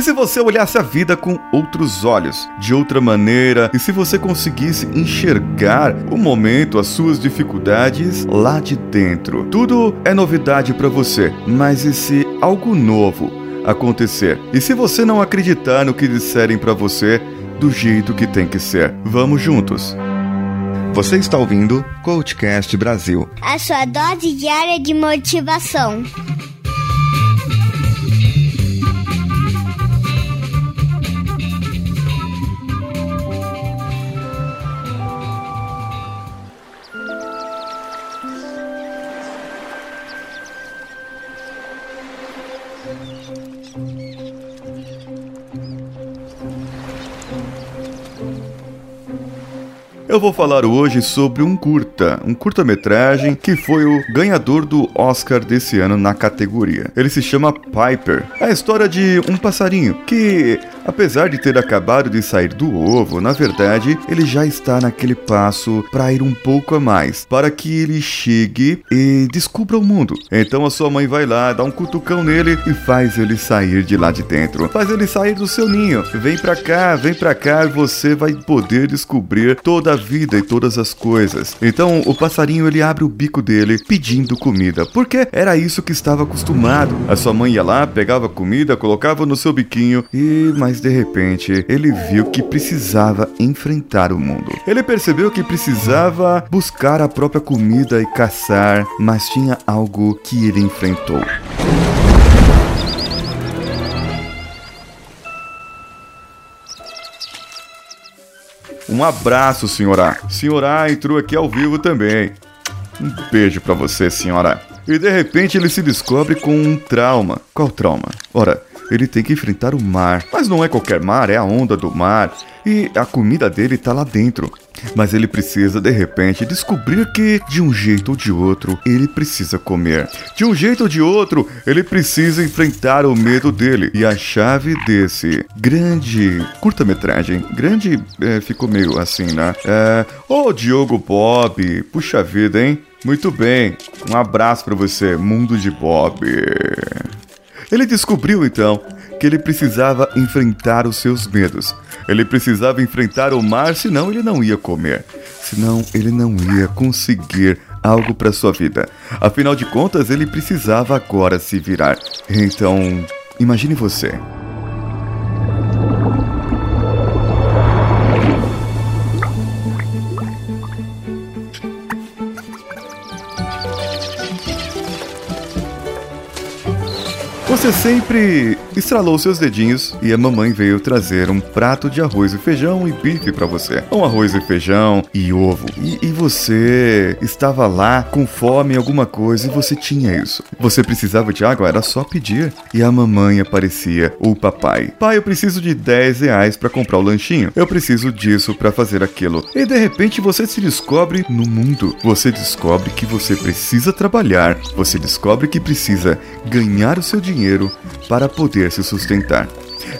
E se você olhasse a vida com outros olhos, de outra maneira, e se você conseguisse enxergar o momento, as suas dificuldades lá de dentro? Tudo é novidade para você, mas e se algo novo acontecer? E se você não acreditar no que disserem para você do jeito que tem que ser? Vamos juntos. Você está ouvindo Coachcast Brasil. A sua dose diária de motivação. Eu vou falar hoje sobre um curta, um curta-metragem que foi o ganhador do Oscar desse ano na categoria. Ele se chama Piper. É a história de um passarinho que, apesar de ter acabado de sair do ovo, na verdade, ele já está naquele passo para ir um pouco a mais, para que ele chegue e descubra o mundo. Então a sua mãe vai lá, dá um cutucão nele e faz ele sair de lá de dentro. Faz ele sair do seu ninho. Vem pra cá, vem pra cá você vai poder descobrir toda a vida e todas as coisas. Então o passarinho ele abre o bico dele pedindo comida, porque era isso que estava acostumado. A sua mãe ia lá, pegava comida, colocava no seu biquinho e, de repente, ele viu que precisava enfrentar o mundo. Ele percebeu que precisava buscar a própria comida e caçar, mas tinha algo que ele enfrentou. Um abraço, senhora. Senhora entrou aqui ao vivo também. Um beijo para você, senhora. E de repente ele se descobre com um trauma. Qual trauma? Ora, ele tem que enfrentar o mar. Mas não é qualquer mar, é a onda do mar. E a comida dele tá lá dentro. Mas ele precisa, de repente, descobrir que, de um jeito ou de outro, ele precisa comer. De um jeito ou de outro, ele precisa enfrentar o medo dele. E a chave desse grande curta-metragem, grande é, ficou meio assim, né? É. Ô, oh, Diogo Bob, puxa vida, hein? Muito bem, um abraço para você, mundo de Bob. Ele descobriu então que ele precisava enfrentar os seus medos. Ele precisava enfrentar o mar, senão ele não ia comer. Senão ele não ia conseguir algo para sua vida. Afinal de contas, ele precisava agora se virar. Então, imagine você. Você sempre estralou seus dedinhos e a mamãe veio trazer um prato de arroz e feijão e bife para você. Um arroz e feijão e ovo. E, e, você estava lá com fome alguma coisa e você tinha isso. Você precisava de água, era só pedir. E a mamãe aparecia, ou o papai. Pai, eu preciso de 10 reais para comprar o lanchinho. Eu preciso disso para fazer aquilo. E de repente você se descobre no mundo. Você descobre que você precisa trabalhar. Você descobre que precisa ganhar o seu dinheiro para poder se sustentar.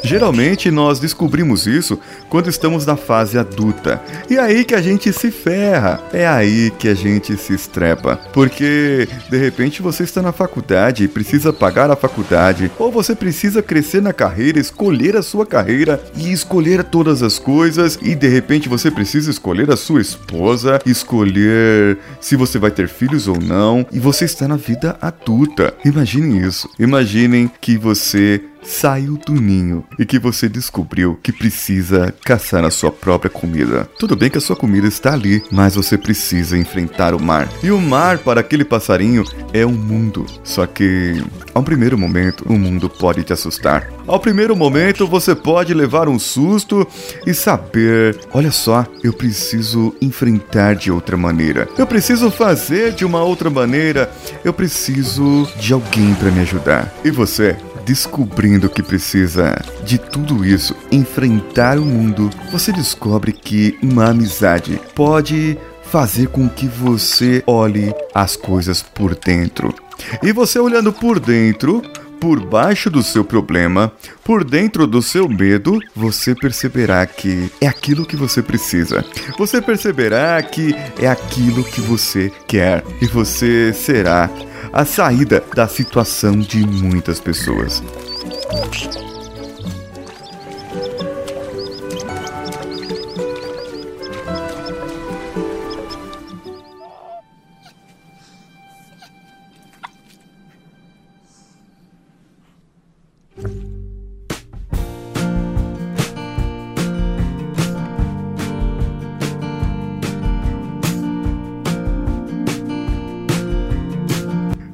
Geralmente nós descobrimos isso quando estamos na fase adulta. E é aí que a gente se ferra. É aí que a gente se estrepa. Porque de repente você está na faculdade e precisa pagar a faculdade, ou você precisa crescer na carreira, escolher a sua carreira e escolher todas as coisas, e de repente você precisa escolher a sua esposa, escolher se você vai ter filhos ou não, e você está na vida adulta. Imaginem isso. Imaginem que você saiu do ninho e que você descobriu que precisa caçar a sua própria comida. Tudo bem que a sua comida está ali, mas você precisa enfrentar o mar. E o mar para aquele passarinho é um mundo. Só que, ao primeiro momento, o mundo pode te assustar. Ao primeiro momento, você pode levar um susto e saber: olha só, eu preciso enfrentar de outra maneira. Eu preciso fazer de uma outra maneira. Eu preciso de alguém para me ajudar. E você? Descobrindo que precisa de tudo isso, enfrentar o mundo, você descobre que uma amizade pode fazer com que você olhe as coisas por dentro. E você olhando por dentro, por baixo do seu problema, por dentro do seu medo, você perceberá que é aquilo que você precisa. Você perceberá que é aquilo que você quer e você será a saída da situação de muitas pessoas.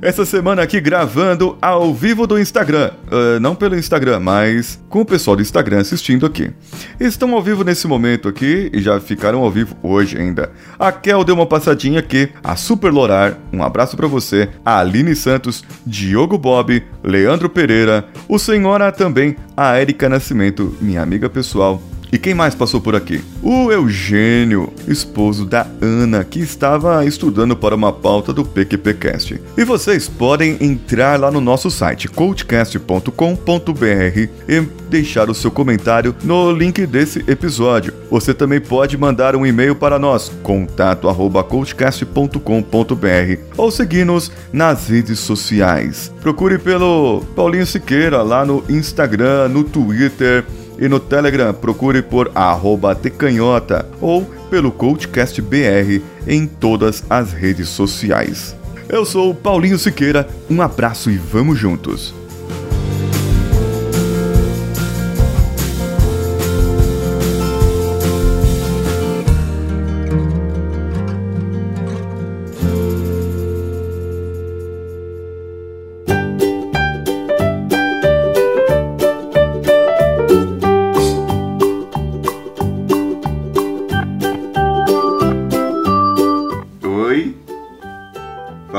Essa semana aqui gravando ao vivo do Instagram. Uh, não pelo Instagram, mas com o pessoal do Instagram assistindo aqui. Estão ao vivo nesse momento aqui e já ficaram ao vivo hoje ainda. A Kel deu uma passadinha aqui, a Super Lorar, um abraço para você, a Aline Santos, Diogo Bob, Leandro Pereira, o Senhora também, a Erika Nascimento, minha amiga pessoal, e quem mais passou por aqui? O Eugênio, esposo da Ana, que estava estudando para uma pauta do PQPcast. E vocês podem entrar lá no nosso site coachcast.com.br e deixar o seu comentário no link desse episódio. Você também pode mandar um e-mail para nós, contato@coachcast.com.br ou seguir-nos nas redes sociais. Procure pelo Paulinho Siqueira lá no Instagram, no Twitter, e no Telegram procure por tecanhota ou pelo CoachCastBR em todas as redes sociais. Eu sou Paulinho Siqueira, um abraço e vamos juntos!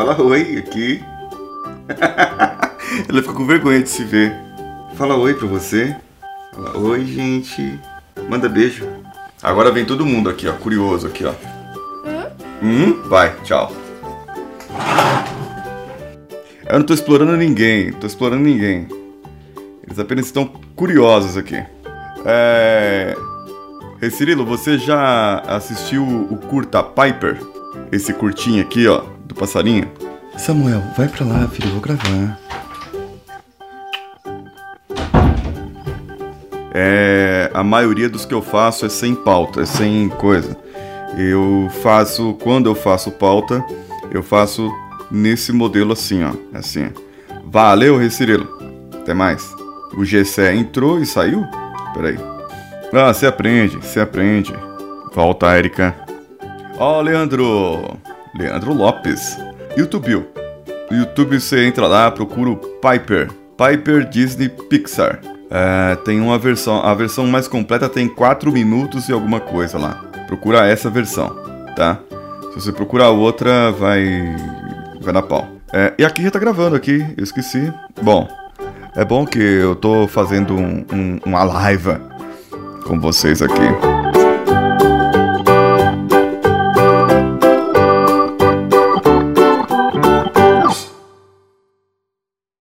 Oi aqui. Ela ficou com vergonha de se ver. Fala oi pra você. Fala oi, gente. Manda beijo. Agora vem todo mundo aqui, ó, curioso aqui, ó. Hum? Hum? Vai, tchau. Eu não tô explorando ninguém, tô explorando ninguém. Eles apenas estão curiosos aqui. É. Hey, Cirilo, você já assistiu o curta Piper? Esse curtinho aqui, ó, do passarinho? Samuel, vai pra lá, filho, eu vou gravar. É, a maioria dos que eu faço é sem pauta, é sem coisa. Eu faço, quando eu faço pauta, eu faço nesse modelo assim, ó. Assim. Valeu, Recirilo. Até mais. O GC entrou e saiu? Peraí. Ah, você aprende, você aprende. Volta, Érica. Ó, oh, Leandro. Leandro Lopes. YouTube. YouTube você entra lá, procura o Piper. Piper Disney Pixar. É, tem uma versão, a versão mais completa tem 4 minutos e alguma coisa lá. Procura essa versão, tá? Se você procurar outra, vai. vai na pau. É, e aqui já tá gravando aqui, eu esqueci. Bom, é bom que eu tô fazendo um, um, uma live com vocês aqui.